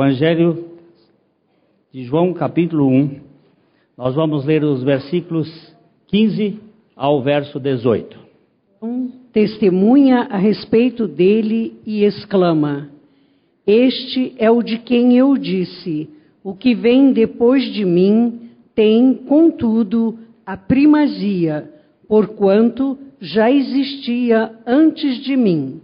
Evangelho de João, capítulo 1. Nós vamos ler os versículos 15 ao verso 18. Testemunha a respeito dele e exclama: Este é o de quem eu disse: O que vem depois de mim tem, contudo, a primazia, porquanto já existia antes de mim.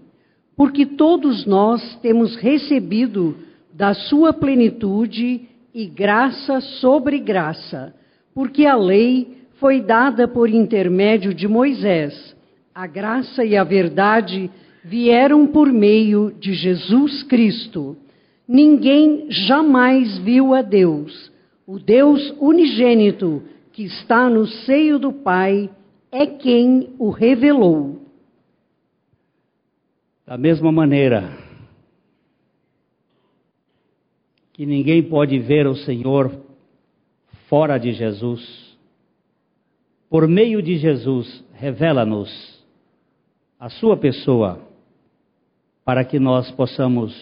Porque todos nós temos recebido da sua plenitude e graça sobre graça, porque a lei foi dada por intermédio de Moisés. A graça e a verdade vieram por meio de Jesus Cristo. Ninguém jamais viu a Deus. O Deus unigênito que está no seio do Pai é quem o revelou. Da mesma maneira que ninguém pode ver o Senhor fora de Jesus, por meio de Jesus, revela-nos a Sua pessoa, para que nós possamos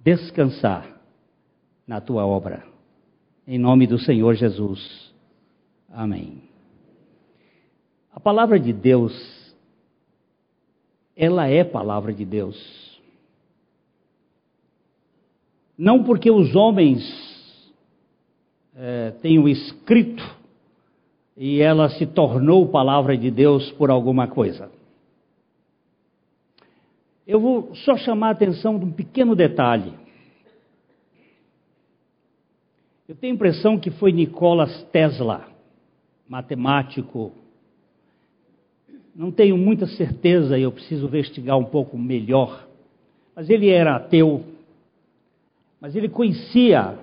descansar na Tua obra. Em nome do Senhor Jesus. Amém. A palavra de Deus, ela é palavra de Deus. Não porque os homens é, tenham escrito e ela se tornou palavra de Deus por alguma coisa. Eu vou só chamar a atenção de um pequeno detalhe. Eu tenho a impressão que foi Nicolas Tesla, matemático. Não tenho muita certeza e eu preciso investigar um pouco melhor. Mas ele era ateu, mas ele conhecia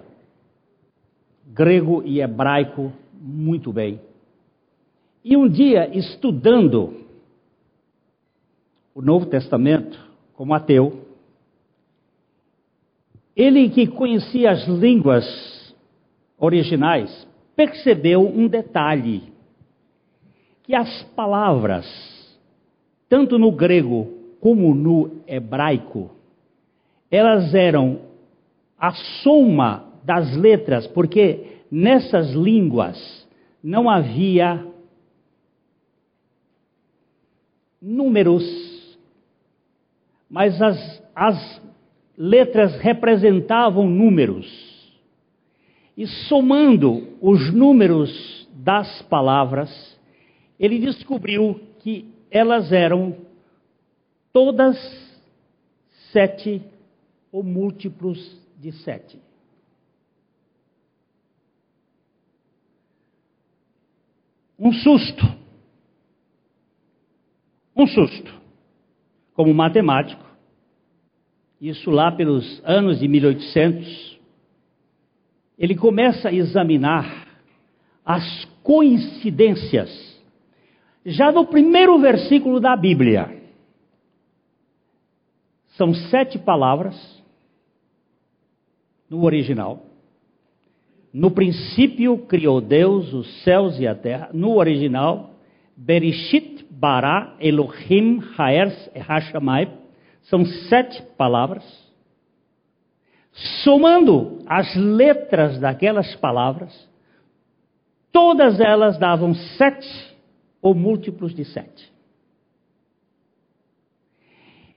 grego e hebraico muito bem. E um dia, estudando o Novo Testamento como ateu, ele que conhecia as línguas originais, percebeu um detalhe: que as palavras, tanto no grego como no hebraico, elas eram a soma das letras, porque nessas línguas não havia números, mas as, as letras representavam números. E somando os números das palavras, ele descobriu que elas eram todas sete ou múltiplos de sete. Um susto. Um susto. Como matemático, isso lá pelos anos de 1800, ele começa a examinar as coincidências. Já no primeiro versículo da Bíblia, são sete palavras no original. No princípio criou Deus os céus e a terra. No original, Bereshit bara Elohim haers hashamai. São sete palavras. Somando as letras daquelas palavras, todas elas davam sete ou múltiplos de sete.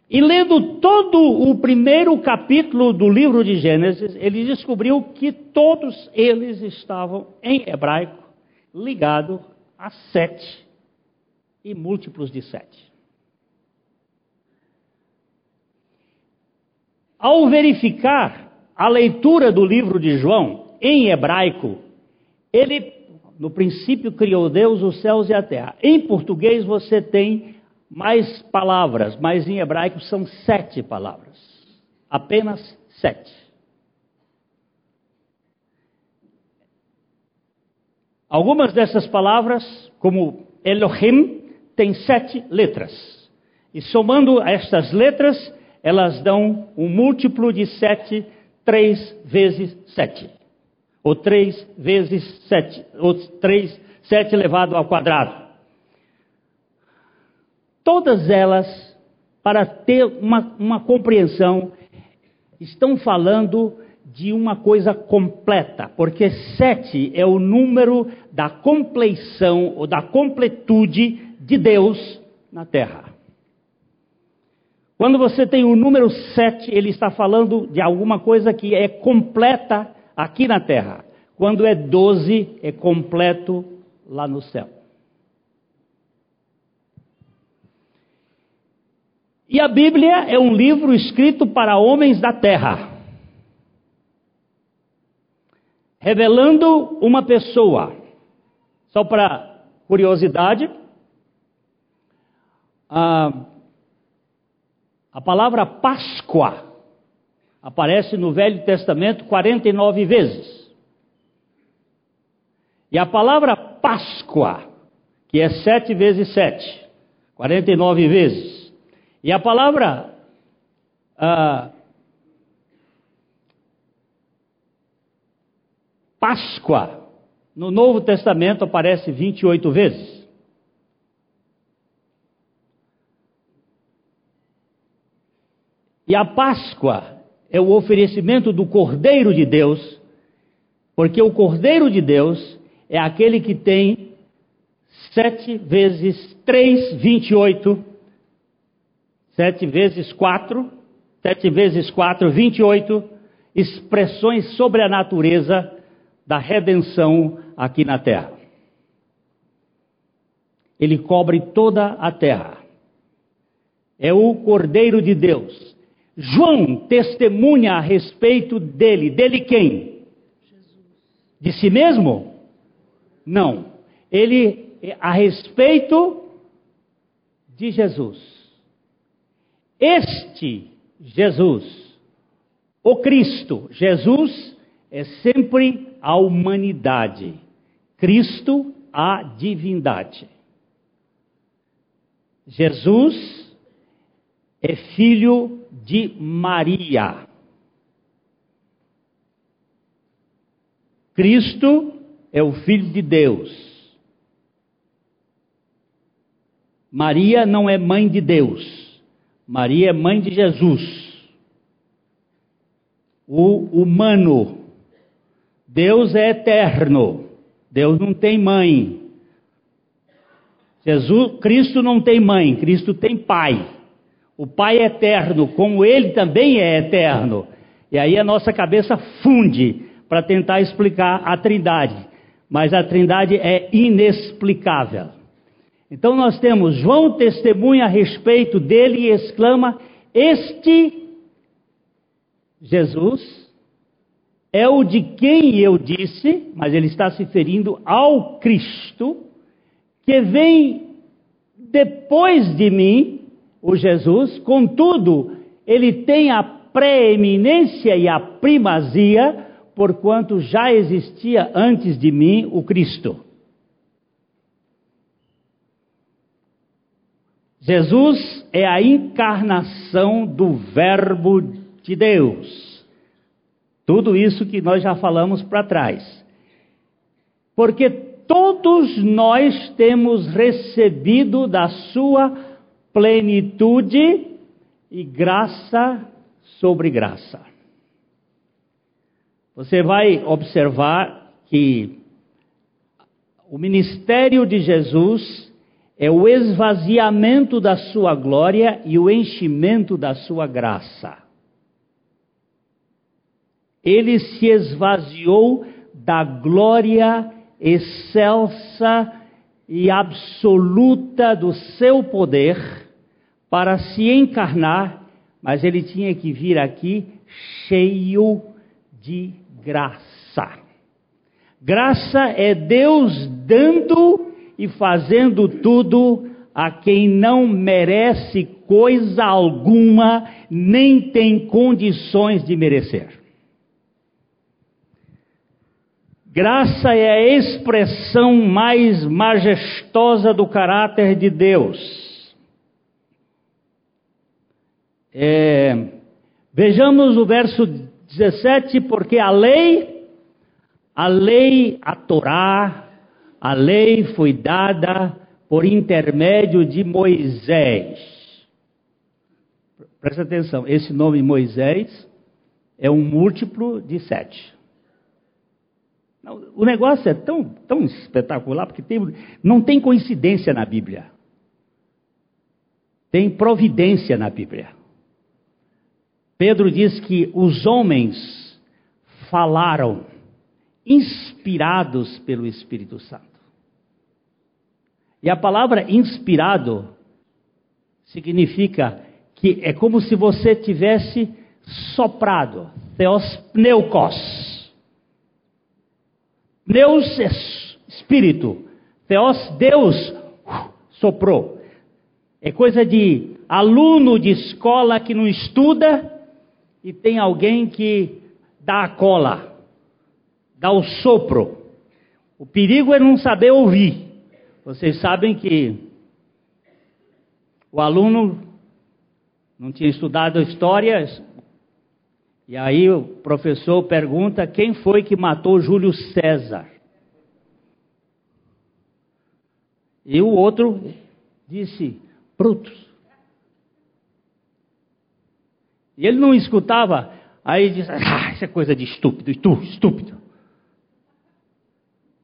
E lendo todo o primeiro capítulo do livro de Gênesis, ele descobriu que todos eles estavam em hebraico ligados a sete e múltiplos de sete. Ao verificar a leitura do livro de João em hebraico, ele, no princípio, criou Deus os céus e a terra. Em português, você tem mais palavras, mas em hebraico são sete palavras. Apenas sete. Algumas dessas palavras, como Elohim, têm sete letras. E somando estas letras, elas dão um múltiplo de sete, três vezes sete. Ou três vezes sete, ou três, sete elevado ao quadrado todas elas, para ter uma, uma compreensão, estão falando de uma coisa completa, porque sete é o número da compleição ou da completude de Deus na terra. Quando você tem o número sete, ele está falando de alguma coisa que é completa aqui na terra. Quando é doze, é completo lá no céu. E a Bíblia é um livro escrito para homens da terra, revelando uma pessoa. Só para curiosidade, a, a palavra Páscoa aparece no Velho Testamento 49 vezes. E a palavra Páscoa, que é sete vezes sete, 49 vezes. E a palavra ah, Páscoa no Novo Testamento aparece 28 vezes. E a Páscoa é o oferecimento do Cordeiro de Deus, porque o Cordeiro de Deus é aquele que tem sete vezes três, vinte e oito Sete vezes quatro, sete vezes quatro, vinte e oito expressões sobre a natureza da redenção aqui na terra. Ele cobre toda a terra. É o Cordeiro de Deus. João testemunha a respeito dele. Dele quem? De si mesmo? Não. Ele, a respeito de Jesus. Este Jesus, o Cristo, Jesus é sempre a humanidade, Cristo a divindade. Jesus é filho de Maria. Cristo é o filho de Deus. Maria não é mãe de Deus. Maria é mãe de Jesus. O humano. Deus é eterno. Deus não tem mãe. Jesus, Cristo não tem mãe, Cristo tem pai. O pai é eterno, como ele também é eterno. E aí a nossa cabeça funde para tentar explicar a Trindade. Mas a Trindade é inexplicável. Então nós temos João testemunha a respeito dele e exclama: Este Jesus é o de quem eu disse, mas ele está se referindo ao Cristo, que vem depois de mim, o Jesus, contudo, ele tem a preeminência e a primazia, porquanto já existia antes de mim o Cristo. Jesus é a encarnação do Verbo de Deus. Tudo isso que nós já falamos para trás. Porque todos nós temos recebido da sua plenitude e graça sobre graça. Você vai observar que o ministério de Jesus é o esvaziamento da sua glória e o enchimento da sua graça. Ele se esvaziou da glória excelsa e absoluta do seu poder para se encarnar, mas ele tinha que vir aqui cheio de graça. Graça é Deus dando e fazendo tudo a quem não merece coisa alguma, nem tem condições de merecer. Graça é a expressão mais majestosa do caráter de Deus. É, vejamos o verso 17, porque a lei, a lei, a Torá, a lei foi dada por intermédio de Moisés. Presta atenção, esse nome Moisés é um múltiplo de 7. O negócio é tão, tão espetacular porque tem, não tem coincidência na Bíblia. Tem providência na Bíblia. Pedro diz que os homens falaram inspirados pelo Espírito Santo. E a palavra inspirado significa que é como se você tivesse soprado, theos pneukos. Pneus é espírito, theos Deus soprou. É coisa de aluno de escola que não estuda e tem alguém que dá a cola, dá o sopro. O perigo é não saber ouvir. Vocês sabem que o aluno não tinha estudado história, e aí o professor pergunta quem foi que matou Júlio César. E o outro disse, Brutus. E ele não escutava, aí disse, ah, isso é coisa de estúpido, e tu, estúpido.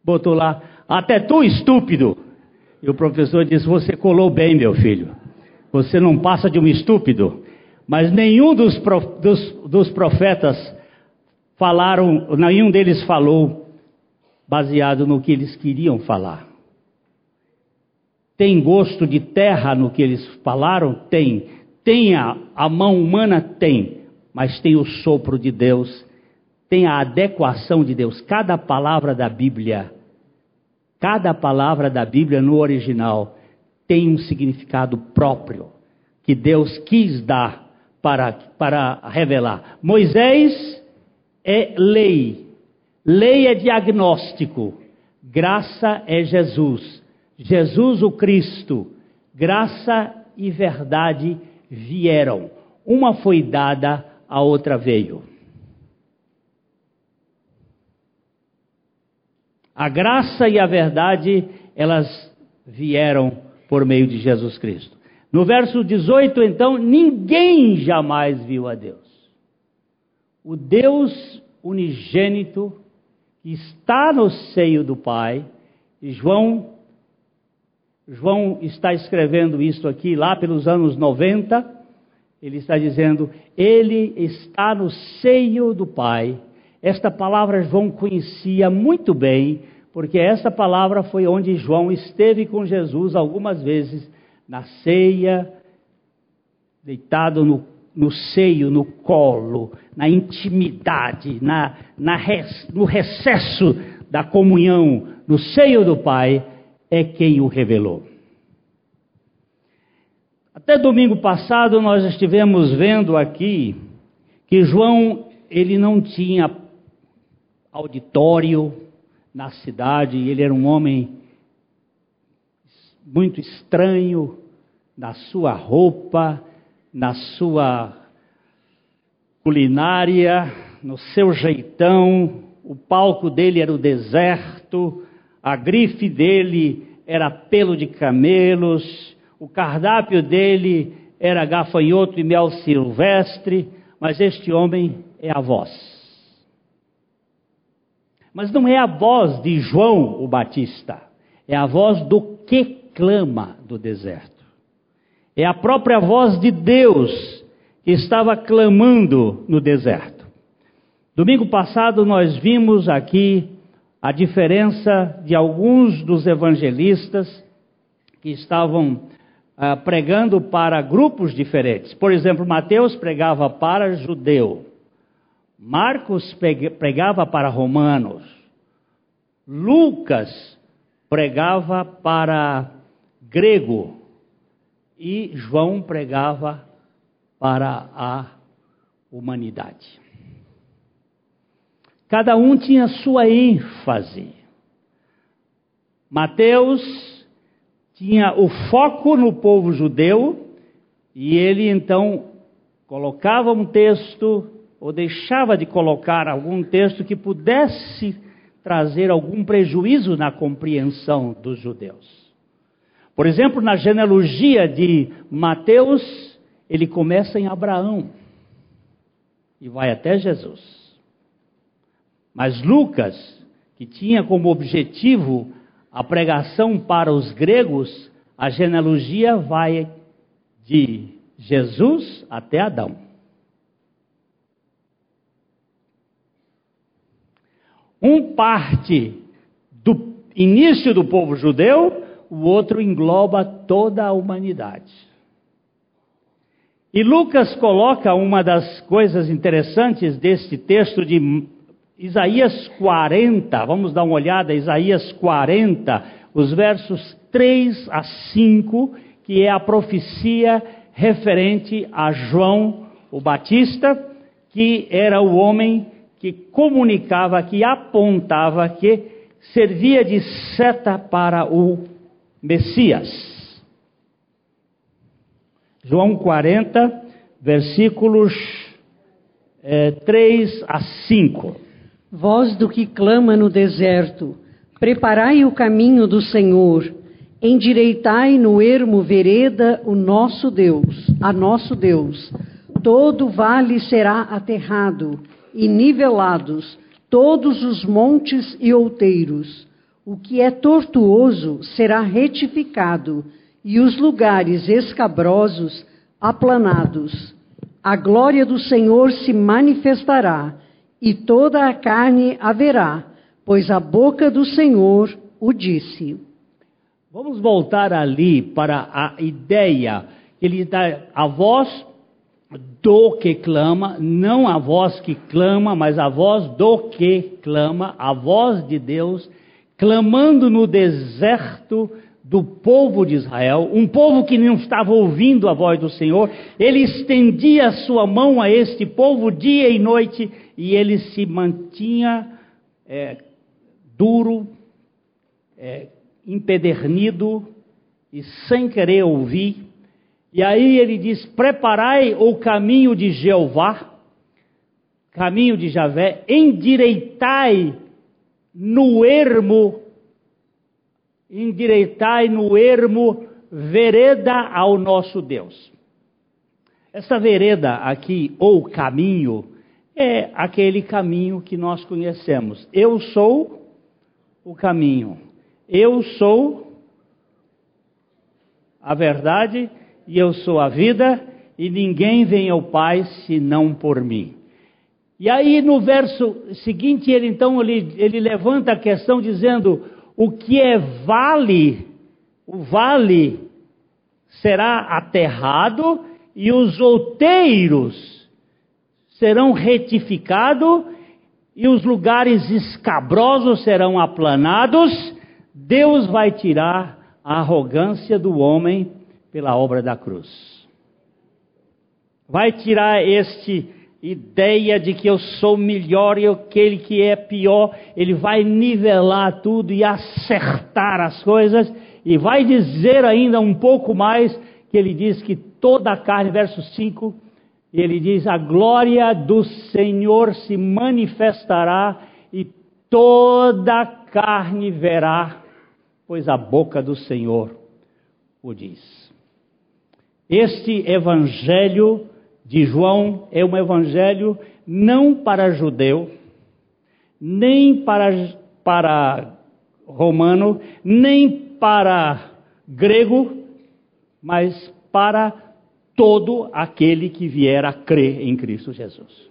Botou lá, até tu, estúpido. E o professor disse, você colou bem, meu filho. Você não passa de um estúpido. Mas nenhum dos, dos, dos profetas falaram, nenhum deles falou baseado no que eles queriam falar. Tem gosto de terra no que eles falaram? Tem. Tem a, a mão humana? Tem. Mas tem o sopro de Deus, tem a adequação de Deus. Cada palavra da Bíblia, cada palavra da Bíblia no original tem um significado próprio que Deus quis dar para, para revelar. Moisés é lei, lei é diagnóstico, graça é Jesus. Jesus o Cristo, graça e verdade vieram. Uma foi dada, a outra veio. A graça e a verdade, elas vieram por meio de Jesus Cristo. No verso 18, então, ninguém jamais viu a Deus. O Deus unigênito que está no seio do Pai, e João, João está escrevendo isso aqui lá pelos anos 90, ele está dizendo, ele está no seio do Pai. Esta palavra João conhecia muito bem, porque essa palavra foi onde João esteve com Jesus algumas vezes na ceia, deitado no, no seio, no colo, na intimidade, na, na res, no recesso da comunhão, no seio do Pai, é quem o revelou. Até domingo passado nós estivemos vendo aqui que João ele não tinha auditório na cidade, ele era um homem muito estranho na sua roupa, na sua culinária, no seu jeitão. O palco dele era o deserto, a grife dele era pelo de camelos, o cardápio dele era gafanhoto e mel silvestre, mas este homem é a voz. Mas não é a voz de João o Batista, é a voz do que clama do deserto. É a própria voz de Deus que estava clamando no deserto. Domingo passado nós vimos aqui a diferença de alguns dos evangelistas que estavam ah, pregando para grupos diferentes. Por exemplo, Mateus pregava para judeu, Marcos pregava para romanos, Lucas pregava para grego e João pregava para a humanidade. Cada um tinha sua ênfase. Mateus tinha o foco no povo judeu e ele então colocava um texto ou deixava de colocar algum texto que pudesse trazer algum prejuízo na compreensão dos judeus. Por exemplo, na genealogia de Mateus, ele começa em Abraão. e vai até Jesus. Mas Lucas, que tinha como objetivo a pregação para os gregos, a genealogia vai de Jesus até Adão. Um parte do início do povo judeu, o outro engloba toda a humanidade. E Lucas coloca uma das coisas interessantes deste texto de Isaías 40, vamos dar uma olhada, Isaías 40, os versos 3 a 5, que é a profecia referente a João o Batista, que era o homem que comunicava, que apontava, que servia de seta para o Messias. João 40, versículos é, 3 a 5. Voz do que clama no deserto, preparai o caminho do Senhor, endireitai no ermo vereda o nosso Deus, a nosso Deus. Todo vale será aterrado e nivelados todos os montes e outeiros. O que é tortuoso será retificado, e os lugares escabrosos aplanados. A glória do Senhor se manifestará, e toda a carne haverá, pois a boca do Senhor o disse. Vamos voltar ali para a ideia que ele dá a voz do que clama, não a voz que clama, mas a voz do que clama, a voz de Deus, clamando no deserto do povo de Israel, um povo que não estava ouvindo a voz do Senhor, ele estendia a sua mão a este povo dia e noite e ele se mantinha é, duro, é, empedernido e sem querer ouvir e aí ele diz: Preparai o caminho de Jeová, caminho de Javé, endireitai no ermo, endireitai no ermo vereda ao nosso Deus. Essa vereda aqui, ou caminho, é aquele caminho que nós conhecemos. Eu sou o caminho. Eu sou a verdade e eu sou a vida, e ninguém vem ao Pai senão por mim. E aí no verso seguinte, ele então ele, ele levanta a questão dizendo: o que é vale, o vale será aterrado e os outeiros serão retificados e os lugares escabrosos serão aplanados. Deus vai tirar a arrogância do homem pela obra da cruz. Vai tirar este ideia de que eu sou melhor e aquele que é pior, ele vai nivelar tudo e acertar as coisas e vai dizer ainda um pouco mais que ele diz que toda a carne, verso 5, ele diz: a glória do Senhor se manifestará e toda a carne verá, pois a boca do Senhor o diz. Este evangelho de João é um evangelho não para judeu, nem para, para romano, nem para grego, mas para todo aquele que vier a crer em Cristo Jesus.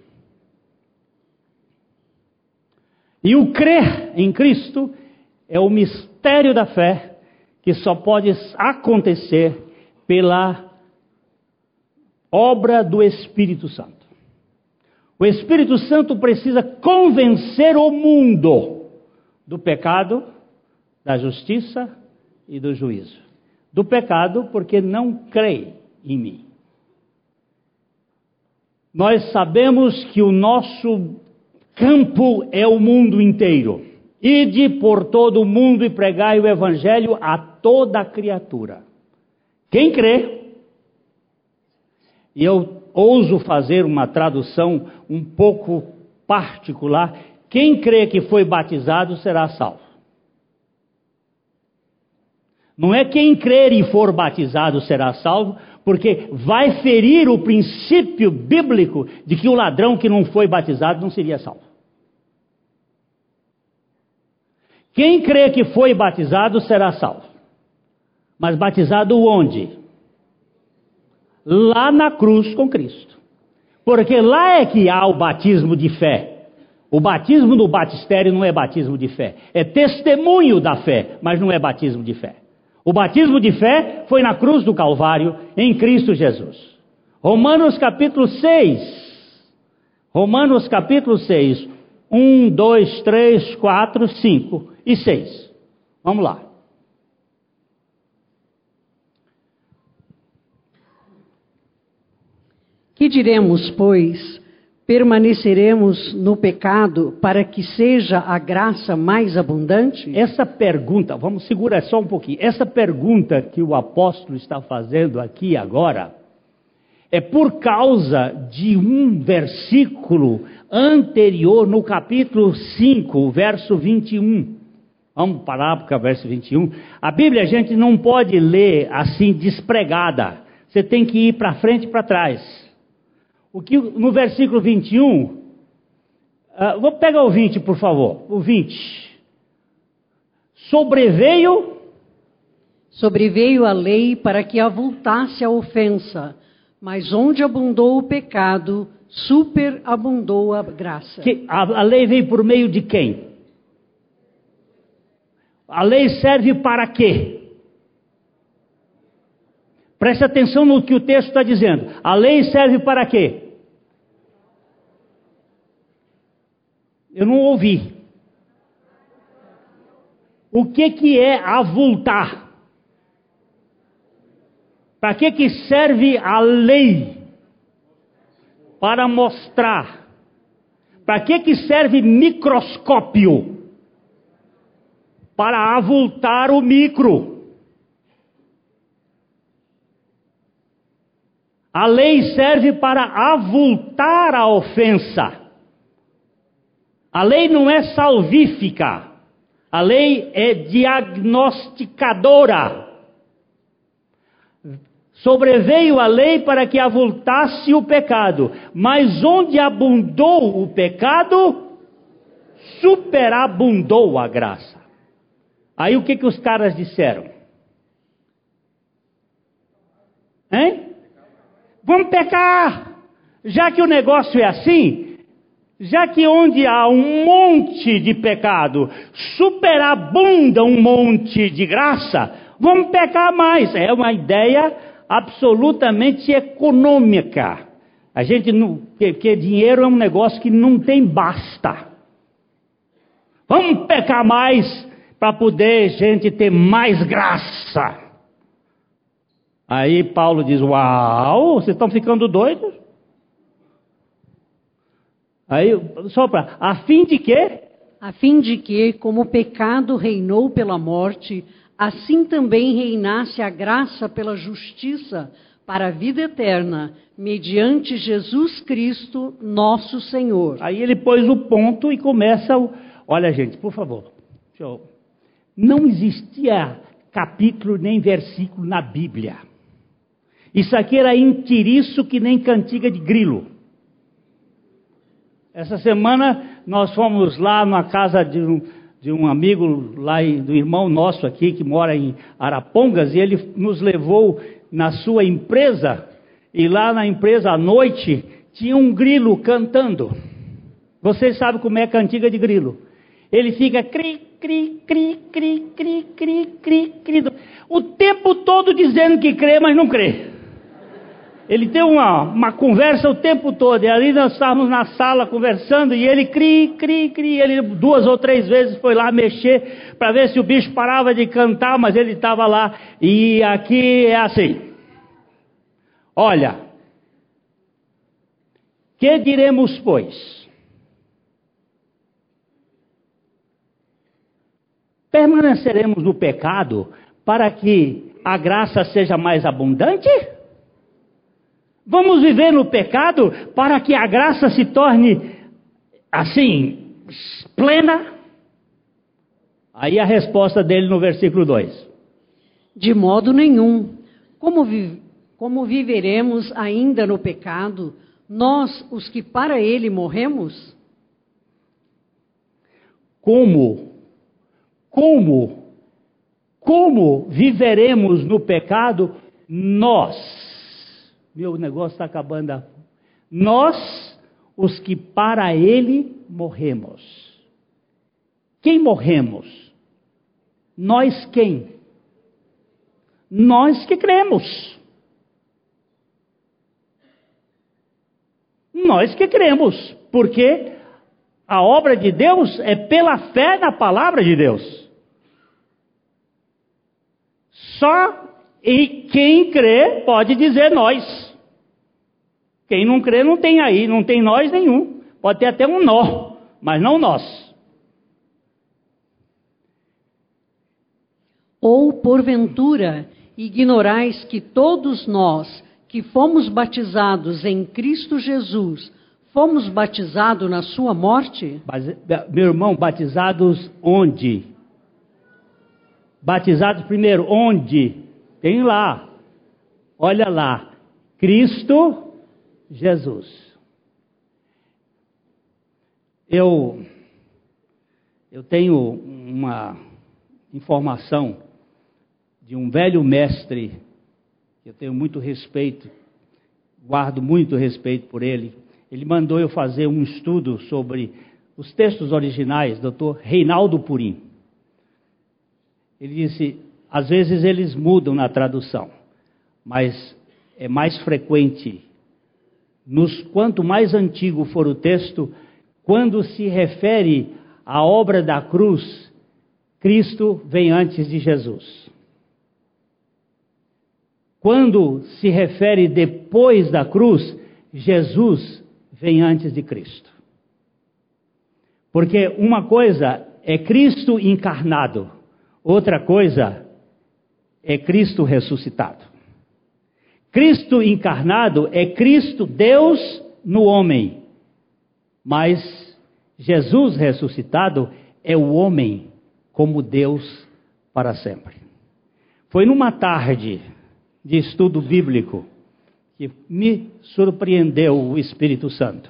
E o crer em Cristo é o mistério da fé que só pode acontecer pela obra do Espírito Santo. O Espírito Santo precisa convencer o mundo do pecado, da justiça e do juízo. Do pecado, porque não crê em mim. Nós sabemos que o nosso campo é o mundo inteiro. Ide por todo o mundo e pregai o evangelho a toda criatura. Quem crê e eu ouso fazer uma tradução um pouco particular: quem crê que foi batizado será salvo. Não é quem crer e for batizado será salvo, porque vai ferir o princípio bíblico de que o ladrão que não foi batizado não seria salvo. Quem crê que foi batizado será salvo. Mas batizado onde? Lá na cruz com Cristo. Porque lá é que há o batismo de fé. O batismo no batistério não é batismo de fé, é testemunho da fé, mas não é batismo de fé. O batismo de fé foi na cruz do Calvário, em Cristo Jesus. Romanos capítulo 6. Romanos capítulo 6. 1, 2, 3, 4, 5 e 6. Vamos lá. Que diremos, pois? Permaneceremos no pecado para que seja a graça mais abundante? Essa pergunta, vamos segurar só um pouquinho. Essa pergunta que o apóstolo está fazendo aqui agora é por causa de um versículo anterior no capítulo 5, verso 21. Vamos parar para o verso 21. A Bíblia a gente não pode ler assim despregada. Você tem que ir para frente e para trás. O que no versículo 21, uh, ah, vou pegar o 20, por favor. O 20. Sobreveio Sobreveio a lei para que avultasse a ofensa, mas onde abundou o pecado, superabundou a graça. Que, a, a lei veio por meio de quem? A lei serve para quê? Preste atenção no que o texto está dizendo. A lei serve para quê? Eu não ouvi. O que, que é avultar? Para que, que serve a lei? Para mostrar. Para que, que serve microscópio? Para avultar o micro. A lei serve para avultar a ofensa. A lei não é salvífica. A lei é diagnosticadora. Sobreveio a lei para que avultasse o pecado, mas onde abundou o pecado, superabundou a graça. Aí o que, que os caras disseram? Hein? Vamos pecar. Já que o negócio é assim, já que onde há um monte de pecado superabunda um monte de graça, vamos pecar mais. É uma ideia absolutamente econômica. A gente não, porque dinheiro é um negócio que não tem basta. Vamos pecar mais para poder gente ter mais graça. Aí Paulo diz: Uau, vocês estão ficando doidos? Aí, só para, a fim de quê? A fim de que, como o pecado reinou pela morte, assim também reinasse a graça pela justiça para a vida eterna, mediante Jesus Cristo, nosso Senhor. Aí ele pôs o ponto e começa o. Olha, gente, por favor. Eu... Não existia capítulo nem versículo na Bíblia isso aqui era intiriço que nem cantiga de grilo. Essa semana nós fomos lá na casa de um, de um amigo lá do irmão nosso aqui que mora em Arapongas e ele nos levou na sua empresa e lá na empresa à noite tinha um grilo cantando. Vocês sabem como é a cantiga de grilo? Ele fica cri, cri, cri, cri, cri, cri, cri, cri, o tempo todo dizendo que crê, mas não crê. Ele deu uma, uma conversa o tempo todo, e ali nós estávamos na sala conversando, e ele cri, cri, cri, ele duas ou três vezes foi lá mexer para ver se o bicho parava de cantar, mas ele estava lá, e aqui é assim. Olha, que diremos, pois? Permaneceremos no pecado para que a graça seja mais abundante? Vamos viver no pecado para que a graça se torne assim, plena? Aí a resposta dele no versículo 2: De modo nenhum. Como, vi Como viveremos ainda no pecado, nós, os que para ele morremos? Como? Como? Como viveremos no pecado nós? Meu negócio está acabando. Nós, os que para ele morremos. Quem morremos? Nós quem? Nós que cremos. Nós que cremos, porque a obra de Deus é pela fé na palavra de Deus. Só e quem crê pode dizer nós. Quem não crê não tem aí, não tem nós nenhum. Pode ter até um nó, mas não nós. Ou porventura ignorais que todos nós que fomos batizados em Cristo Jesus, fomos batizados na sua morte? Meu irmão, batizados onde? Batizados primeiro, onde? Tem lá. Olha lá. Cristo Jesus. Eu eu tenho uma informação de um velho mestre eu tenho muito respeito, guardo muito respeito por ele. Ele mandou eu fazer um estudo sobre os textos originais, doutor Reinaldo Purim. Ele disse: às vezes eles mudam na tradução, mas é mais frequente. Nos quanto mais antigo for o texto, quando se refere à obra da cruz, Cristo vem antes de Jesus. Quando se refere depois da cruz, Jesus vem antes de Cristo. Porque uma coisa é Cristo encarnado, outra coisa é Cristo ressuscitado. Cristo encarnado é Cristo Deus no homem, mas Jesus ressuscitado é o homem como Deus para sempre. Foi numa tarde de estudo bíblico que me surpreendeu o Espírito Santo.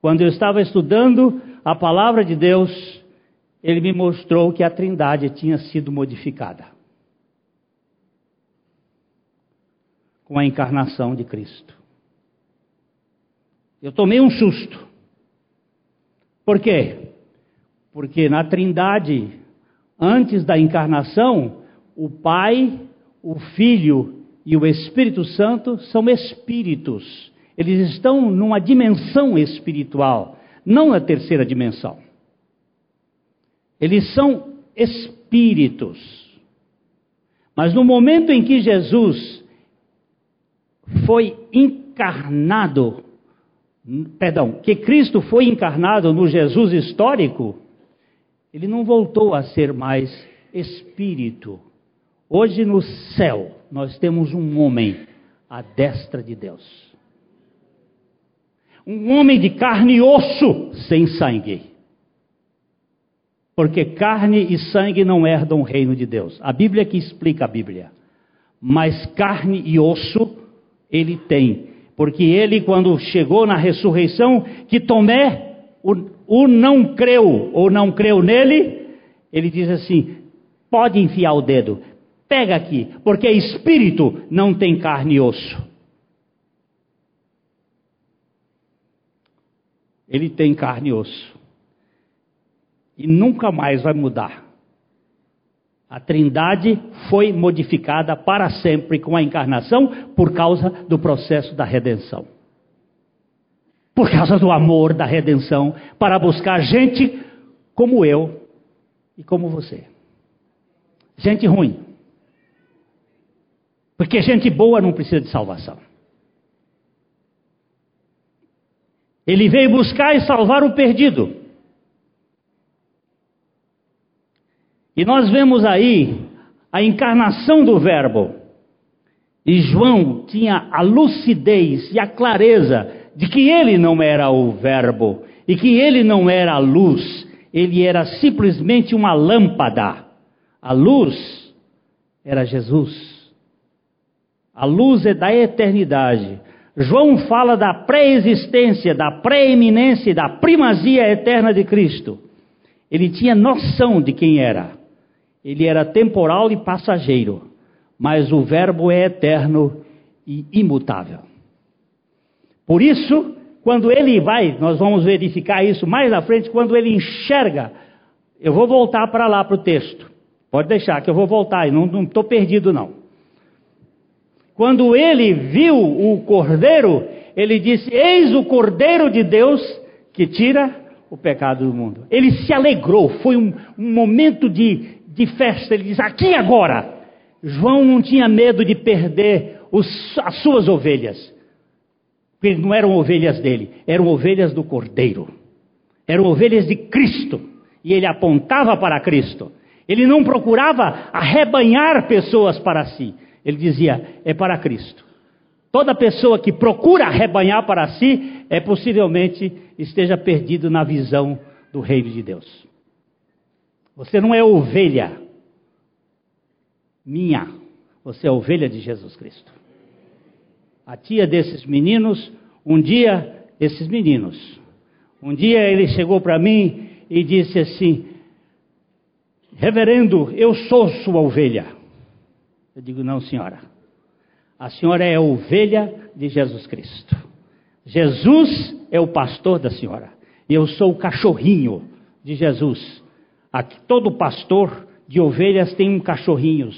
Quando eu estava estudando a palavra de Deus, ele me mostrou que a Trindade tinha sido modificada com a encarnação de Cristo. Eu tomei um susto. Por quê? Porque na Trindade, antes da encarnação, o Pai, o Filho e o Espírito Santo são espíritos. Eles estão numa dimensão espiritual, não na terceira dimensão. Eles são espíritos. Mas no momento em que Jesus foi encarnado, perdão, que Cristo foi encarnado no Jesus histórico, ele não voltou a ser mais espírito. Hoje no céu, nós temos um homem à destra de Deus. Um homem de carne e osso, sem sangue. Porque carne e sangue não herdam o reino de Deus. A Bíblia que explica a Bíblia. Mas carne e osso ele tem. Porque ele, quando chegou na ressurreição, que Tomé, o, o não creu ou não creu nele, ele diz assim: pode enfiar o dedo, Pega aqui, porque espírito não tem carne e osso. Ele tem carne e osso. E nunca mais vai mudar. A Trindade foi modificada para sempre com a encarnação por causa do processo da redenção. Por causa do amor da redenção, para buscar gente como eu e como você. Gente ruim. Porque gente boa não precisa de salvação. Ele veio buscar e salvar o perdido. E nós vemos aí a encarnação do Verbo. E João tinha a lucidez e a clareza de que ele não era o Verbo e que ele não era a luz, ele era simplesmente uma lâmpada. A luz era Jesus. A luz é da eternidade. João fala da pré-existência, da pré-eminência, da primazia eterna de Cristo. Ele tinha noção de quem era. Ele era temporal e passageiro, mas o Verbo é eterno e imutável. Por isso, quando ele vai, nós vamos verificar isso mais na frente, quando ele enxerga, eu vou voltar para lá para o texto. Pode deixar que eu vou voltar, não estou perdido não. Quando ele viu o cordeiro, ele disse: Eis o cordeiro de Deus que tira o pecado do mundo. Ele se alegrou, foi um, um momento de, de festa. Ele diz: Aqui agora. João não tinha medo de perder os, as suas ovelhas. Porque não eram ovelhas dele, eram ovelhas do cordeiro. Eram ovelhas de Cristo. E ele apontava para Cristo. Ele não procurava arrebanhar pessoas para si. Ele dizia: é para Cristo. Toda pessoa que procura arrebanhar para si é possivelmente esteja perdido na visão do reino de Deus. Você não é ovelha minha, você é ovelha de Jesus Cristo. A tia desses meninos, um dia, esses meninos, um dia ele chegou para mim e disse assim: Reverendo, eu sou sua ovelha. Eu digo, não, senhora. A senhora é a ovelha de Jesus Cristo. Jesus é o pastor da senhora. E eu sou o cachorrinho de Jesus. Aqui, todo pastor de ovelhas tem um cachorrinhos.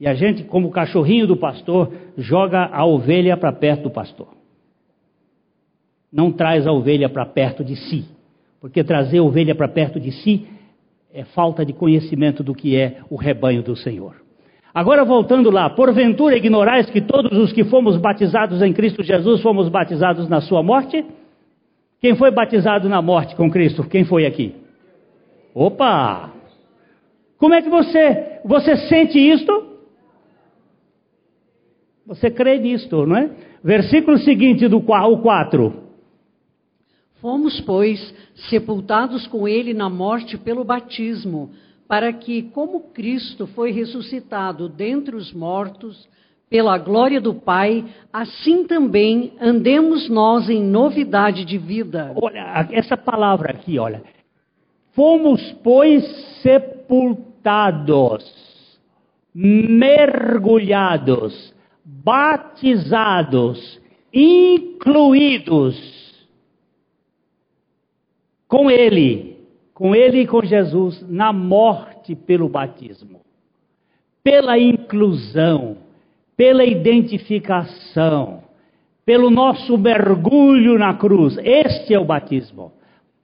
E a gente, como cachorrinho do pastor, joga a ovelha para perto do pastor. Não traz a ovelha para perto de si. Porque trazer a ovelha para perto de si é falta de conhecimento do que é o rebanho do Senhor. Agora voltando lá, porventura ignorais que todos os que fomos batizados em Cristo Jesus fomos batizados na sua morte? Quem foi batizado na morte com Cristo? Quem foi aqui? Opa! Como é que você, você sente isto? Você crê nisto, não é? Versículo seguinte do 4. Fomos, pois, sepultados com ele na morte pelo batismo para que, como Cristo foi ressuscitado dentre os mortos, pela glória do Pai, assim também andemos nós em novidade de vida. Olha, essa palavra aqui, olha. Fomos, pois, sepultados, mergulhados, batizados, incluídos com Ele com Ele e com Jesus na morte pelo batismo, pela inclusão, pela identificação, pelo nosso mergulho na cruz. Este é o batismo.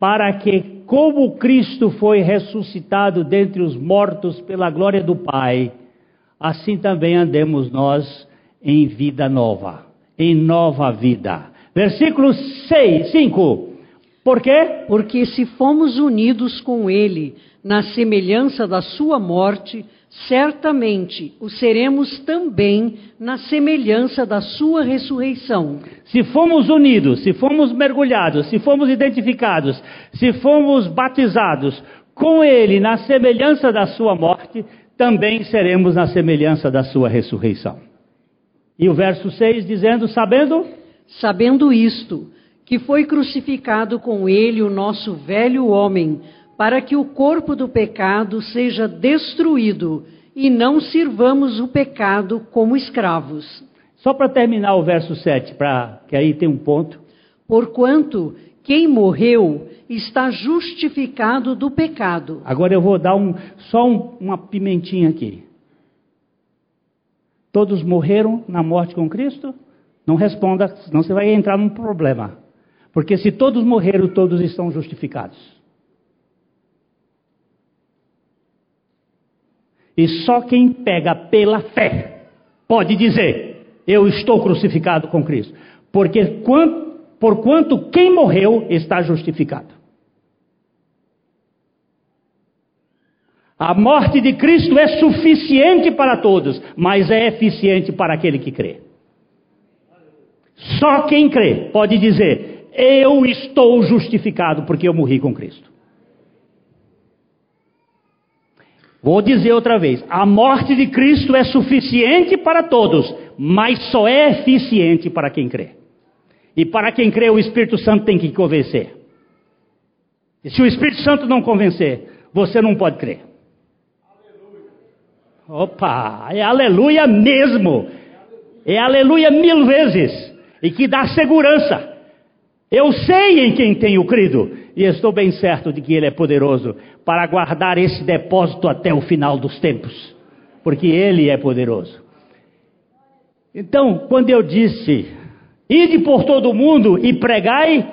Para que, como Cristo foi ressuscitado dentre os mortos pela glória do Pai, assim também andemos nós em vida nova, em nova vida. Versículo 6, 5. Por quê? Porque se fomos unidos com Ele na semelhança da Sua morte, certamente o seremos também na semelhança da Sua ressurreição. Se fomos unidos, se fomos mergulhados, se fomos identificados, se fomos batizados com Ele na semelhança da Sua morte, também seremos na semelhança da Sua ressurreição. E o verso 6 dizendo: Sabendo? Sabendo isto que foi crucificado com ele o nosso velho homem, para que o corpo do pecado seja destruído e não sirvamos o pecado como escravos. Só para terminar o verso 7, para que aí tem um ponto. Porquanto quem morreu está justificado do pecado. Agora eu vou dar um, só um, uma pimentinha aqui. Todos morreram na morte com Cristo? Não responda, senão você vai entrar num problema. Porque se todos morreram, todos estão justificados. E só quem pega pela fé pode dizer: Eu estou crucificado com Cristo. Porque por quanto quem morreu está justificado. A morte de Cristo é suficiente para todos, mas é eficiente para aquele que crê. Só quem crê pode dizer: eu estou justificado porque eu morri com Cristo. Vou dizer outra vez: a morte de Cristo é suficiente para todos, mas só é eficiente para quem crê. E para quem crê, o Espírito Santo tem que convencer. E se o Espírito Santo não convencer, você não pode crer. Opa, é aleluia mesmo. É aleluia mil vezes. E que dá segurança. Eu sei em quem tenho crido. E estou bem certo de que Ele é poderoso para guardar esse depósito até o final dos tempos. Porque Ele é poderoso. Então, quando eu disse, ide por todo o mundo e pregai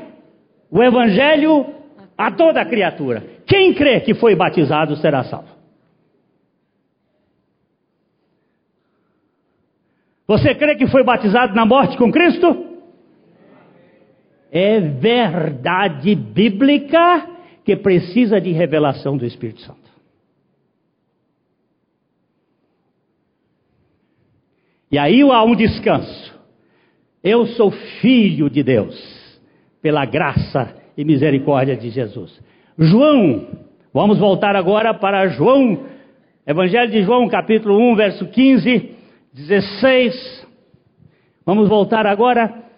o Evangelho a toda criatura. Quem crê que foi batizado será salvo. Você crê que foi batizado na morte com Cristo? É verdade bíblica que precisa de revelação do Espírito Santo. E aí há um descanso. Eu sou filho de Deus, pela graça e misericórdia de Jesus. João, vamos voltar agora para João, Evangelho de João, capítulo 1, verso 15, 16. Vamos voltar agora.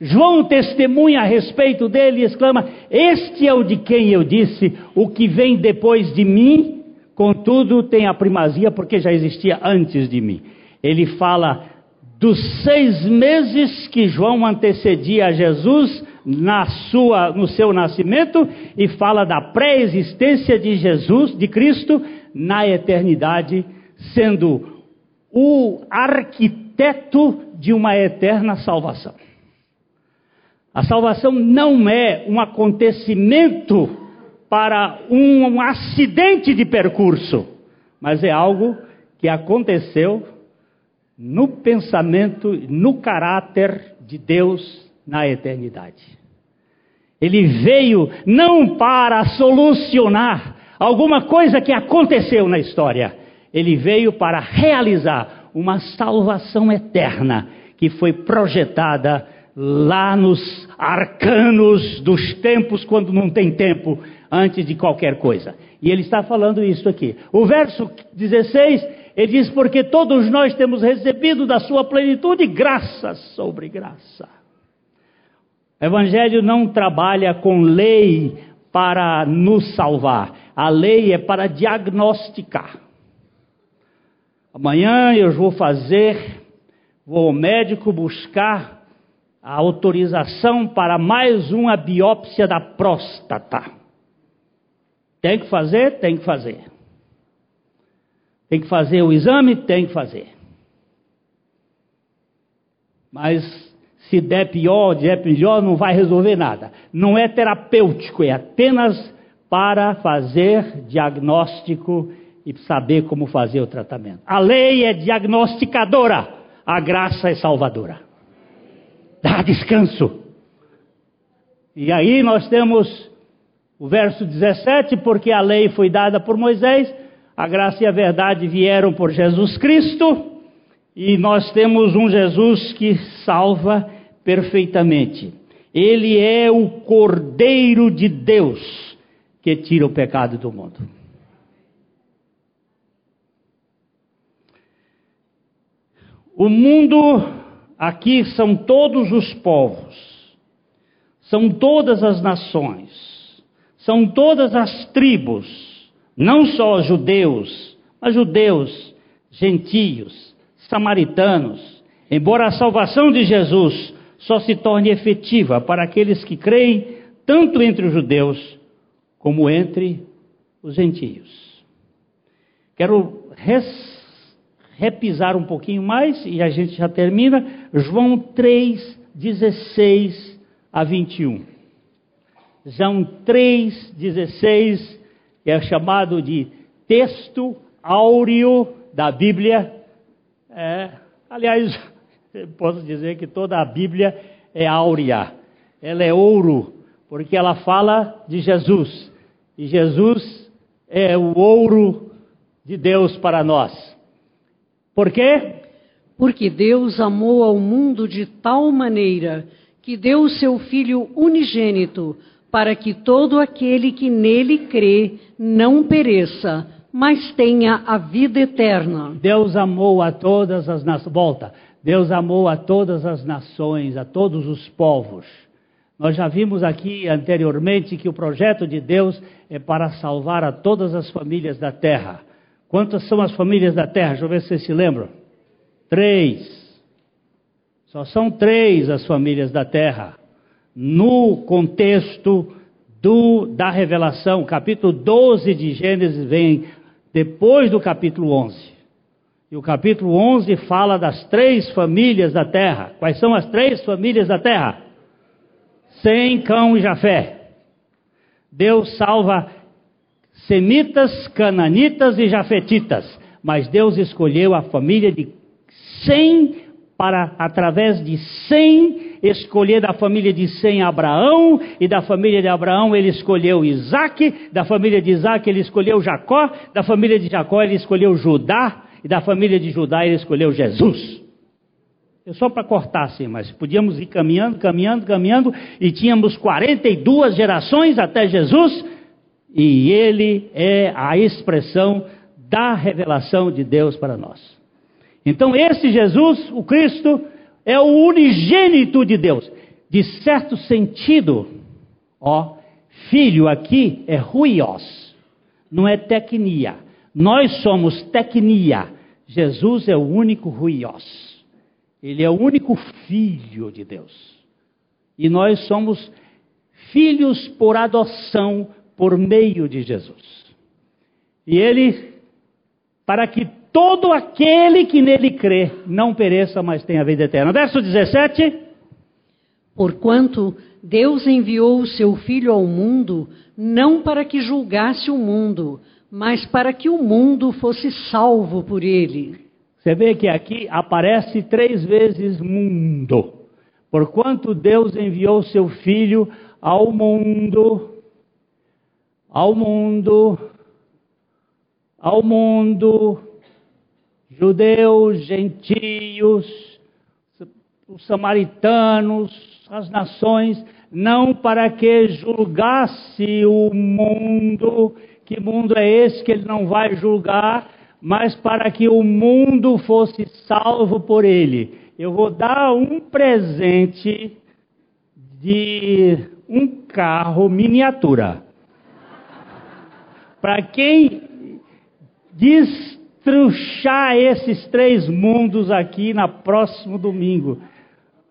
João testemunha a respeito dele e exclama: Este é o de quem eu disse, o que vem depois de mim, contudo tem a primazia porque já existia antes de mim. Ele fala dos seis meses que João antecedia a Jesus na sua, no seu nascimento e fala da pré-existência de Jesus, de Cristo, na eternidade, sendo o arquiteto de uma eterna salvação. A salvação não é um acontecimento para um, acidente de percurso, mas é algo que aconteceu no pensamento, no caráter de Deus na eternidade. Ele veio não para solucionar alguma coisa que aconteceu na história, ele veio para realizar uma salvação eterna que foi projetada lá nos arcanos dos tempos, quando não tem tempo, antes de qualquer coisa. E ele está falando isso aqui. O verso 16, ele diz: Porque todos nós temos recebido da sua plenitude graça sobre graça. O Evangelho não trabalha com lei para nos salvar, a lei é para diagnosticar. Amanhã eu vou fazer, vou ao médico buscar a autorização para mais uma biópsia da próstata. Tem que fazer? Tem que fazer. Tem que fazer o exame? Tem que fazer. Mas se der pior, der pior, não vai resolver nada. Não é terapêutico, é apenas para fazer diagnóstico e saber como fazer o tratamento. A lei é diagnosticadora, a graça é salvadora dá descanso. E aí nós temos o verso 17, porque a lei foi dada por Moisés, a graça e a verdade vieram por Jesus Cristo, e nós temos um Jesus que salva perfeitamente. Ele é o Cordeiro de Deus que tira o pecado do mundo. O mundo Aqui são todos os povos, são todas as nações, são todas as tribos, não só judeus, mas judeus, gentios, samaritanos, embora a salvação de Jesus só se torne efetiva para aqueles que creem, tanto entre os judeus como entre os gentios. Quero res repisar um pouquinho mais e a gente já termina. João 3, 16 a 21. João 3, 16 é chamado de texto áureo da Bíblia. É, aliás, posso dizer que toda a Bíblia é áurea, ela é ouro, porque ela fala de Jesus. E Jesus é o ouro de Deus para nós. Por quê? Porque Deus amou ao mundo de tal maneira que deu o seu Filho unigênito, para que todo aquele que nele crê não pereça, mas tenha a vida eterna. Deus amou a todas as nações. Volta. Deus amou a todas as nações, a todos os povos. Nós já vimos aqui anteriormente que o projeto de Deus é para salvar a todas as famílias da terra. Quantas são as famílias da terra? Deixa eu ver se vocês se lembram. Três. Só são três as famílias da terra. No contexto do, da revelação, capítulo 12 de Gênesis vem depois do capítulo 11. E o capítulo 11 fala das três famílias da terra. Quais são as três famílias da terra? Sem, Cão e Jafé. Deus salva semitas, cananitas e jafetitas, mas Deus escolheu a família de Sem para, através de Sem, escolher da família de Sem Abraão, e da família de Abraão ele escolheu Isaac, da família de Isaac ele escolheu Jacó, da família de Jacó ele escolheu Judá, e da família de Judá ele escolheu Jesus. É só para cortar assim, mas podíamos ir caminhando, caminhando, caminhando, e tínhamos 42 gerações até Jesus, e ele é a expressão da revelação de Deus para nós. Então, esse Jesus, o Cristo, é o unigênito de Deus. De certo sentido, ó, filho aqui é ruios, não é tecnia. Nós somos tecnia. Jesus é o único ruios. Ele é o único filho de Deus. E nós somos filhos por adoção por meio de Jesus. E ele, para que todo aquele que nele crê não pereça, mas tenha vida eterna. Verso 17. Porquanto Deus enviou o seu Filho ao mundo, não para que julgasse o mundo, mas para que o mundo fosse salvo por ele. Você vê que aqui aparece três vezes mundo. Porquanto Deus enviou seu Filho ao mundo, ao mundo, ao mundo, judeus, gentios, os samaritanos, as nações, não para que julgasse o mundo, que mundo é esse que ele não vai julgar, mas para que o mundo fosse salvo por ele. Eu vou dar um presente de um carro miniatura para quem destruchar esses três mundos aqui na próximo domingo.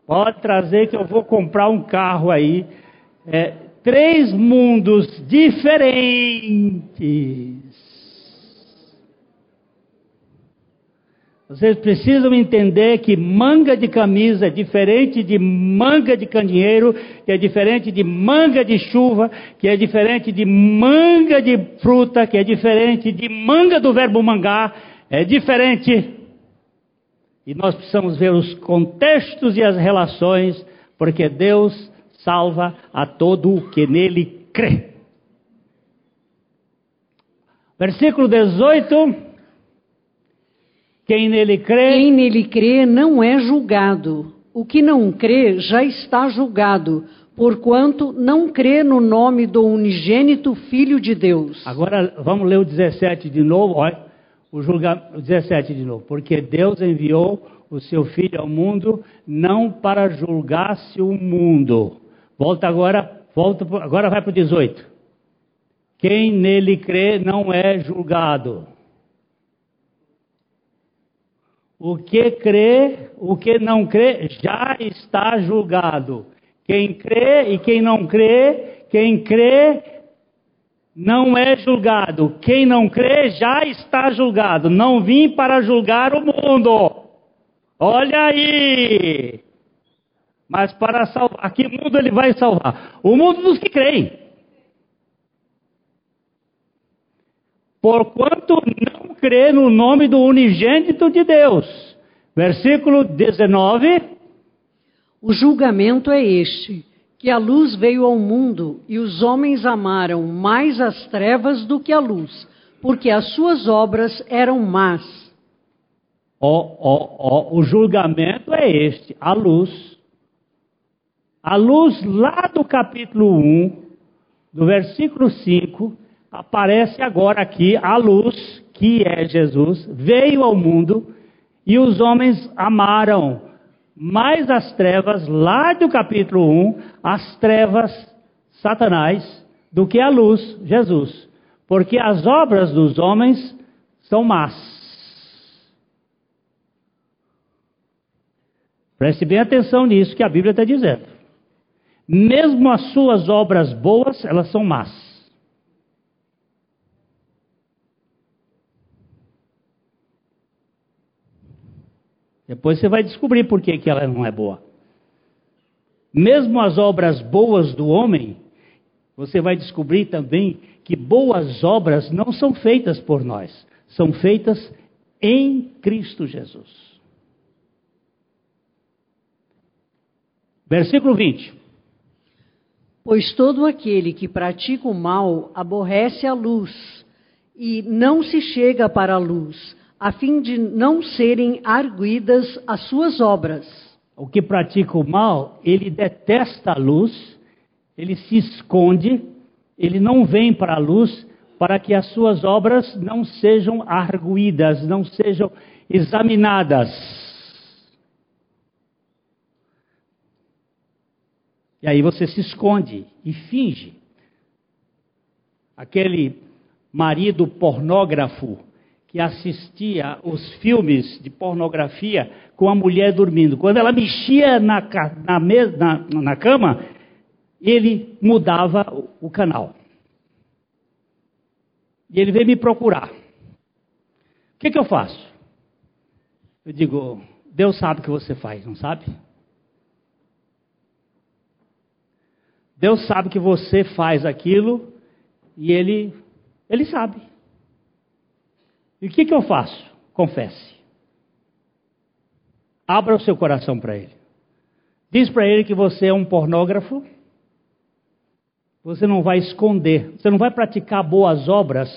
Pode trazer que eu vou comprar um carro aí. É, três mundos diferentes. Vocês precisam entender que manga de camisa é diferente de manga de candeeiro, que é diferente de manga de chuva, que é diferente de manga de fruta, que é diferente de manga do verbo mangar, é diferente. E nós precisamos ver os contextos e as relações, porque Deus salva a todo o que nele crê. Versículo 18. Quem nele crê. Quem nele crê não é julgado. O que não crê já está julgado, porquanto não crê no nome do unigênito Filho de Deus. Agora vamos ler o 17 de novo. Olha, o, julga, o 17 de novo. Porque Deus enviou o seu Filho ao mundo não para julgar-se o mundo. Volta agora, volta, agora vai para o 18. Quem nele crê não é julgado. O que crê, o que não crê, já está julgado. Quem crê e quem não crê, quem crê não é julgado. Quem não crê já está julgado. Não vim para julgar o mundo. Olha aí! Mas para salvar, que mundo ele vai salvar? O mundo dos que creem. Porquanto não crê no nome do unigênito de Deus. Versículo 19. O julgamento é este: que a luz veio ao mundo e os homens amaram mais as trevas do que a luz, porque as suas obras eram más. Ó, ó, ó, o julgamento é este: a luz. A luz lá do capítulo 1 do versículo 5, aparece agora aqui a luz, que é Jesus, veio ao mundo e os homens amaram mais as trevas, lá do capítulo 1, as trevas, Satanás, do que a luz, Jesus. Porque as obras dos homens são más. Preste bem atenção nisso que a Bíblia está dizendo. Mesmo as suas obras boas, elas são más. Depois você vai descobrir por que, que ela não é boa. Mesmo as obras boas do homem, você vai descobrir também que boas obras não são feitas por nós, são feitas em Cristo Jesus. Versículo 20. Pois todo aquele que pratica o mal aborrece a luz e não se chega para a luz, a fim de não serem arguidas as suas obras. O que pratica o mal, ele detesta a luz, ele se esconde, ele não vem para a luz para que as suas obras não sejam arguídas, não sejam examinadas. E aí você se esconde e finge. Aquele marido pornógrafo que assistia os filmes de pornografia com a mulher dormindo. Quando ela mexia na, na, na, na cama, ele mudava o canal. E ele veio me procurar. O que, que eu faço? Eu digo, Deus sabe o que você faz, não sabe? Deus sabe que você faz aquilo e ele, ele sabe. E o que, que eu faço? Confesse. Abra o seu coração para ele. Diz para ele que você é um pornógrafo. Você não vai esconder. Você não vai praticar boas obras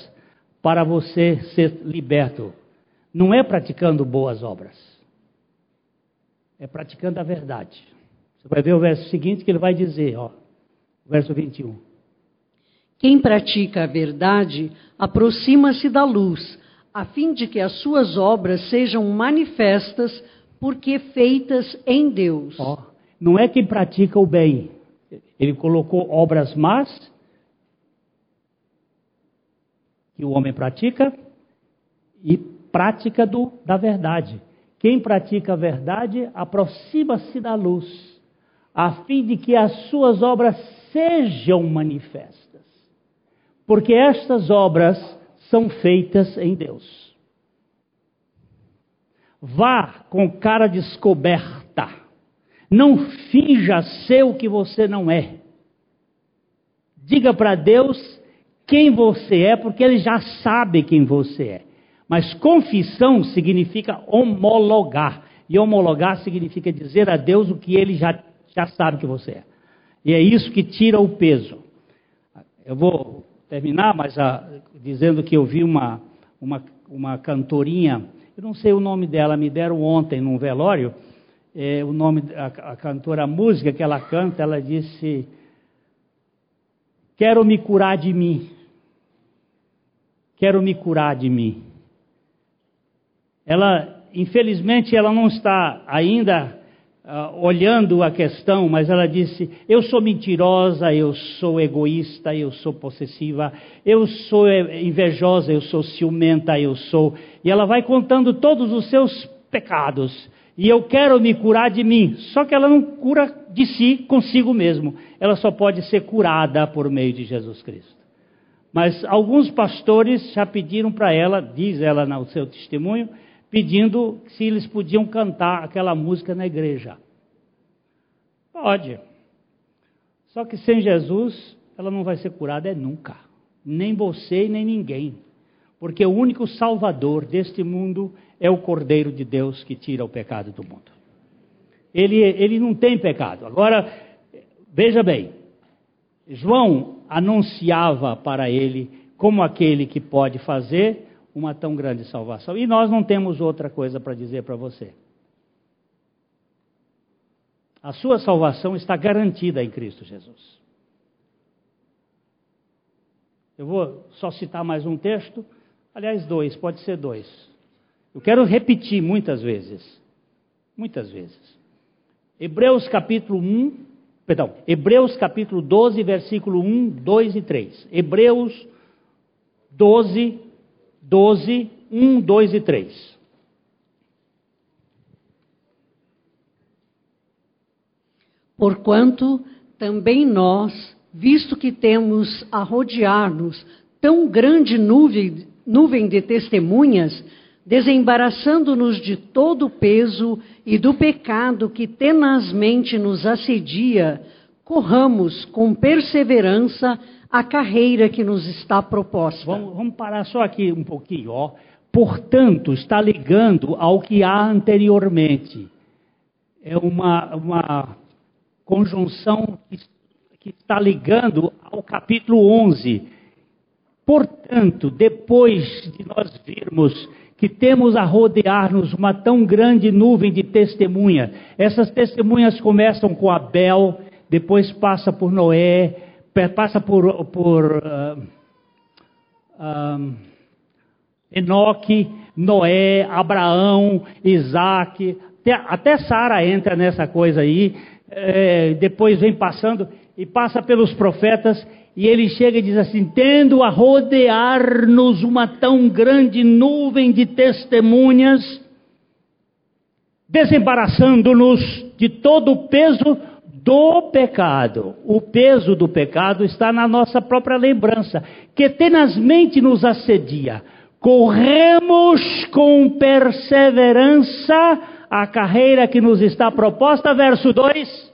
para você ser liberto. Não é praticando boas obras. É praticando a verdade. Você vai ver o verso seguinte que ele vai dizer, ó, verso 21. Quem pratica a verdade aproxima-se da luz a fim de que as suas obras sejam manifestas, porque feitas em Deus. Oh, não é quem pratica o bem. Ele colocou obras más que o homem pratica e prática do, da verdade. Quem pratica a verdade aproxima-se da luz, a fim de que as suas obras sejam manifestas. Porque estas obras são feitas em Deus. Vá com cara descoberta. Não finja ser o que você não é. Diga para Deus quem você é, porque Ele já sabe quem você é. Mas confissão significa homologar. E homologar significa dizer a Deus o que Ele já, já sabe que você é. E é isso que tira o peso. Eu vou terminar, mas a, dizendo que eu vi uma, uma, uma cantorinha, eu não sei o nome dela, me deram ontem num velório, é, o nome, a, a cantora, a música que ela canta, ela disse: Quero me curar de mim. Quero me curar de mim. Ela, infelizmente, ela não está ainda uh, olhando a questão, mas ela disse: Eu sou mentirosa, eu sou egoísta, eu sou possessiva, eu sou invejosa, eu sou ciumenta, eu sou. E ela vai contando todos os seus pecados. E eu quero me curar de mim. Só que ela não cura de si consigo mesmo. Ela só pode ser curada por meio de Jesus Cristo. Mas alguns pastores já pediram para ela, diz ela no seu testemunho, pedindo se eles podiam cantar aquela música na igreja. Pode. Só que sem Jesus, ela não vai ser curada é nunca. Nem você nem ninguém. Porque o único salvador deste mundo é o Cordeiro de Deus que tira o pecado do mundo. Ele, ele não tem pecado. Agora, veja bem, João anunciava para ele como aquele que pode fazer uma tão grande salvação. E nós não temos outra coisa para dizer para você. A sua salvação está garantida em Cristo Jesus. Eu vou só citar mais um texto, aliás, dois, pode ser dois. Eu quero repetir muitas vezes. Muitas vezes. Hebreus capítulo 1, perdão, Hebreus capítulo 12, versículo 1, 2 e 3. Hebreus 12, 12, 1, 2 e 3. Porquanto também nós, visto que temos a rodear-nos tão grande nuvem, nuvem de testemunhas, desembaraçando-nos de todo o peso e do pecado que tenazmente nos assedia, corramos com perseverança a carreira que nos está proposta. Vamos, vamos parar só aqui um pouquinho, ó. Portanto, está ligando ao que há anteriormente. É uma, uma conjunção que, que está ligando ao capítulo 11. Portanto, depois de nós virmos que temos a rodear-nos uma tão grande nuvem de testemunha, essas testemunhas começam com Abel, depois passa por Noé, passa por, por uh, uh, Enoque, Noé, Abraão, Isaac, até, até Sara entra nessa coisa aí, é, depois vem passando e passa pelos profetas, e ele chega e diz assim: tendo a rodear-nos uma tão grande nuvem de testemunhas, desembaraçando-nos de todo o peso do pecado. O peso do pecado está na nossa própria lembrança, que tenazmente nos assedia. Corremos com perseverança a carreira que nos está proposta, verso 2.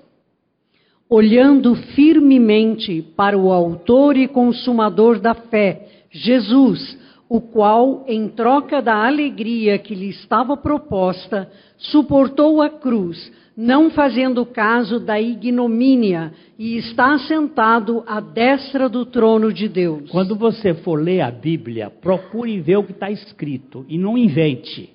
Olhando firmemente para o Autor e Consumador da fé, Jesus, o qual, em troca da alegria que lhe estava proposta, suportou a cruz, não fazendo caso da ignomínia, e está sentado à destra do trono de Deus. Quando você for ler a Bíblia, procure ver o que está escrito e não invente.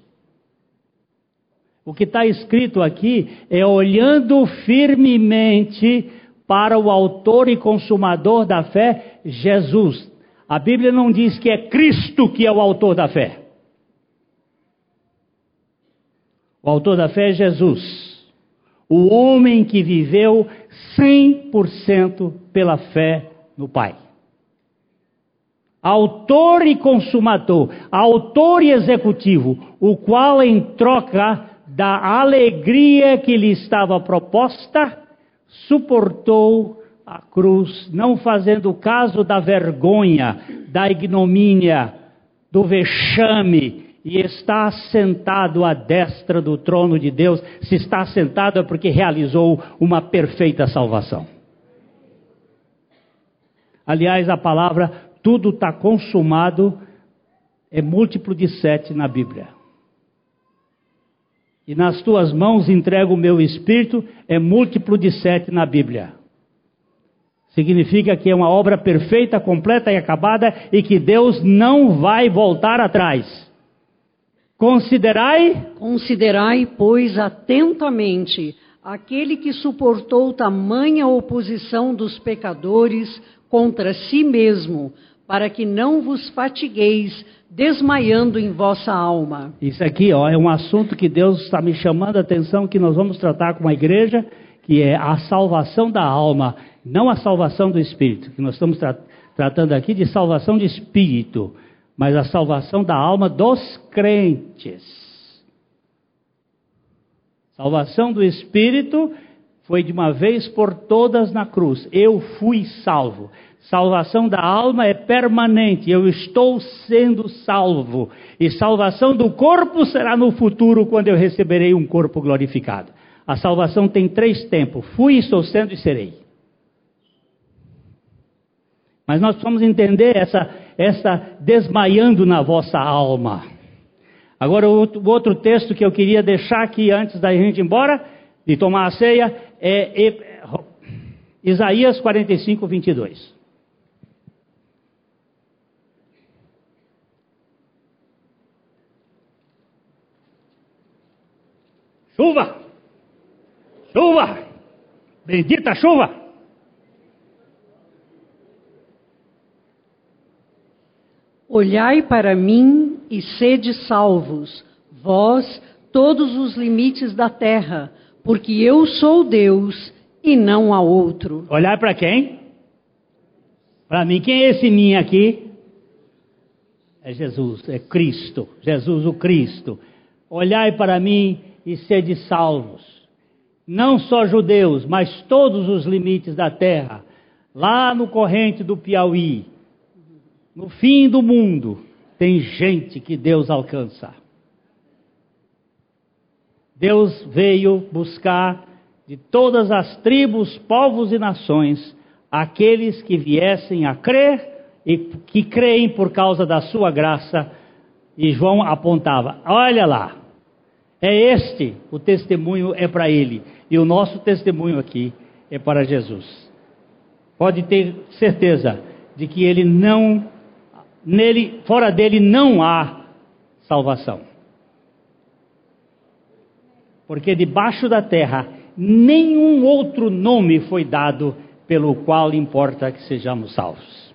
O que está escrito aqui é olhando firmemente para o autor e consumador da fé, Jesus. A Bíblia não diz que é Cristo que é o autor da fé. O autor da fé é Jesus. O homem que viveu 100% pela fé no Pai. Autor e consumador, autor e executivo, o qual em troca da alegria que lhe estava proposta, suportou a cruz, não fazendo caso da vergonha, da ignomínia, do vexame, e está sentado à destra do trono de Deus. Se está sentado é porque realizou uma perfeita salvação. Aliás, a palavra tudo está consumado é múltiplo de sete na Bíblia e nas tuas mãos entrego o meu espírito, é múltiplo de sete na Bíblia. Significa que é uma obra perfeita, completa e acabada e que Deus não vai voltar atrás. Considerai. Considerai, pois, atentamente aquele que suportou tamanha oposição dos pecadores contra si mesmo, para que não vos fatigueis desmaiando em vossa alma. Isso aqui ó, é um assunto que Deus está me chamando a atenção, que nós vamos tratar com a igreja, que é a salvação da alma, não a salvação do espírito, que nós estamos tra tratando aqui de salvação de espírito, mas a salvação da alma dos crentes. Salvação do espírito foi de uma vez por todas na cruz. Eu fui salvo. Salvação da alma é permanente, eu estou sendo salvo. E salvação do corpo será no futuro, quando eu receberei um corpo glorificado. A salvação tem três tempos: fui, estou sendo e serei. Mas nós precisamos entender essa, essa desmaiando na vossa alma. Agora, o outro texto que eu queria deixar aqui antes da gente ir embora, de tomar a ceia, é Isaías 45, 22. Chuva! Chuva! Bendita chuva! Olhai para mim e sede salvos, vós, todos os limites da terra, porque eu sou Deus e não há outro. Olhar para quem? Para mim, quem é esse mim aqui? É Jesus, é Cristo, Jesus o Cristo. Olhai para mim e sede salvos. Não só judeus, mas todos os limites da terra. Lá no corrente do Piauí, no fim do mundo, tem gente que Deus alcança. Deus veio buscar de todas as tribos, povos e nações aqueles que viessem a crer e que creem por causa da sua graça. E João apontava: olha lá, é este, o testemunho é para ele, e o nosso testemunho aqui é para Jesus. Pode ter certeza de que ele não, nele, fora dele não há salvação porque debaixo da terra nenhum outro nome foi dado pelo qual importa que sejamos salvos.